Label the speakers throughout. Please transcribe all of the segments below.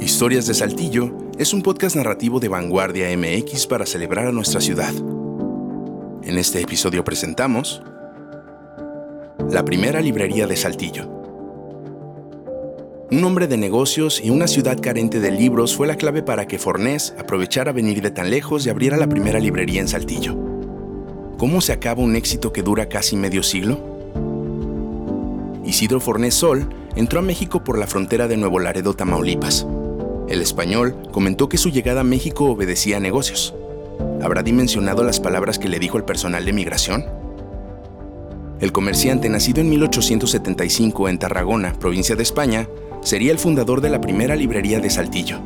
Speaker 1: Historias de Saltillo es un podcast narrativo de Vanguardia MX para celebrar a nuestra ciudad. En este episodio presentamos la primera librería de Saltillo. Un hombre de negocios y una ciudad carente de libros fue la clave para que Fornés aprovechara venir de tan lejos y abriera la primera librería en Saltillo. ¿Cómo se acaba un éxito que dura casi medio siglo? Isidro Fornés Sol entró a México por la frontera de Nuevo Laredo, Tamaulipas. El español comentó que su llegada a México obedecía a negocios. ¿Habrá dimensionado las palabras que le dijo el personal de migración? El comerciante, nacido en 1875 en Tarragona, provincia de España, sería el fundador de la primera librería de Saltillo.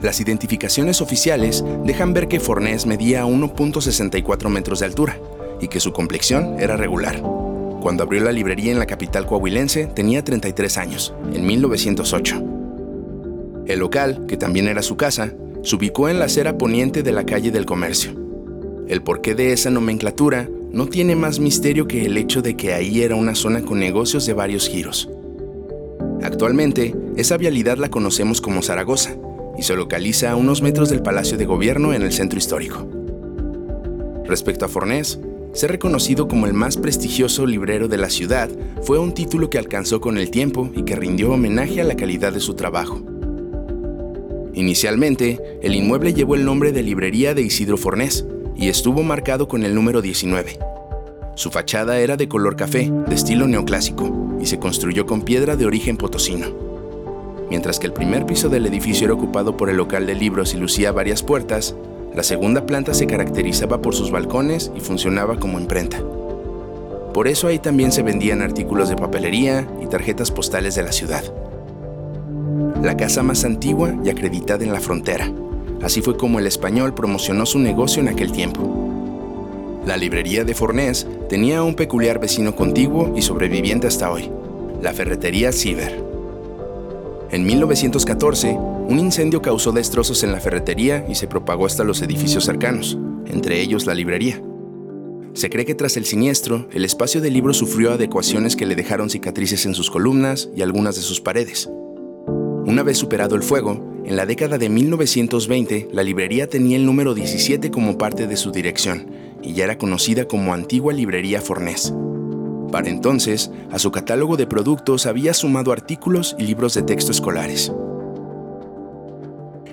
Speaker 1: Las identificaciones oficiales dejan ver que Fornés medía 1.64 metros de altura y que su complexión era regular. Cuando abrió la librería en la capital coahuilense tenía 33 años, en 1908. El local, que también era su casa, se ubicó en la acera poniente de la calle del comercio. El porqué de esa nomenclatura no tiene más misterio que el hecho de que ahí era una zona con negocios de varios giros. Actualmente, esa vialidad la conocemos como Zaragoza y se localiza a unos metros del Palacio de Gobierno en el centro histórico. Respecto a Fornés, ser reconocido como el más prestigioso librero de la ciudad fue un título que alcanzó con el tiempo y que rindió homenaje a la calidad de su trabajo. Inicialmente, el inmueble llevó el nombre de Librería de Isidro Fornés y estuvo marcado con el número 19. Su fachada era de color café, de estilo neoclásico, y se construyó con piedra de origen potosino. Mientras que el primer piso del edificio era ocupado por el local de libros y lucía varias puertas, la segunda planta se caracterizaba por sus balcones y funcionaba como imprenta. Por eso ahí también se vendían artículos de papelería y tarjetas postales de la ciudad. La casa más antigua y acreditada en la frontera. Así fue como el español promocionó su negocio en aquel tiempo. La librería de Fornés tenía un peculiar vecino contiguo y sobreviviente hasta hoy, la ferretería Ciber. En 1914, un incendio causó destrozos en la ferretería y se propagó hasta los edificios cercanos, entre ellos la librería. Se cree que tras el siniestro, el espacio de libro sufrió adecuaciones que le dejaron cicatrices en sus columnas y algunas de sus paredes. Una vez superado el fuego, en la década de 1920, la librería tenía el número 17 como parte de su dirección y ya era conocida como Antigua Librería Fornés. Para entonces, a su catálogo de productos había sumado artículos y libros de texto escolares.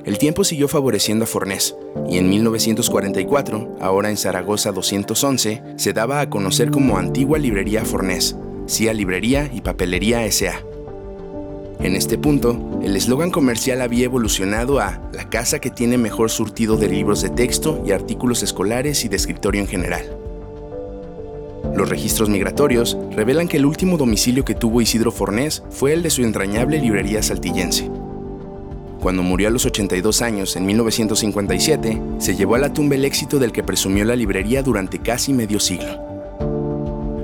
Speaker 1: El tiempo siguió favoreciendo a Fornés, y en 1944, ahora en Zaragoza 211, se daba a conocer como Antigua Librería Fornés, CIA Librería y Papelería S.A. En este punto, el eslogan comercial había evolucionado a la casa que tiene mejor surtido de libros de texto y artículos escolares y de escritorio en general. Los registros migratorios revelan que el último domicilio que tuvo Isidro Fornés fue el de su entrañable librería saltillense, cuando murió a los 82 años en 1957, se llevó a la tumba el éxito del que presumió la librería durante casi medio siglo.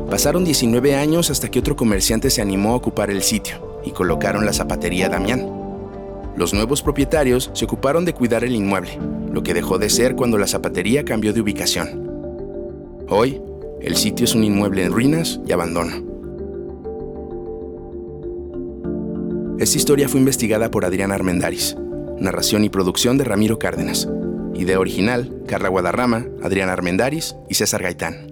Speaker 1: Pasaron 19 años hasta que otro comerciante se animó a ocupar el sitio y colocaron la zapatería Damián. Los nuevos propietarios se ocuparon de cuidar el inmueble, lo que dejó de ser cuando la zapatería cambió de ubicación. Hoy, el sitio es un inmueble en ruinas y abandono. Esta historia fue investigada por Adrián Armendaris. Narración y producción de Ramiro Cárdenas. Idea original, Carla Guadarrama, Adrián Armendaris y César Gaitán.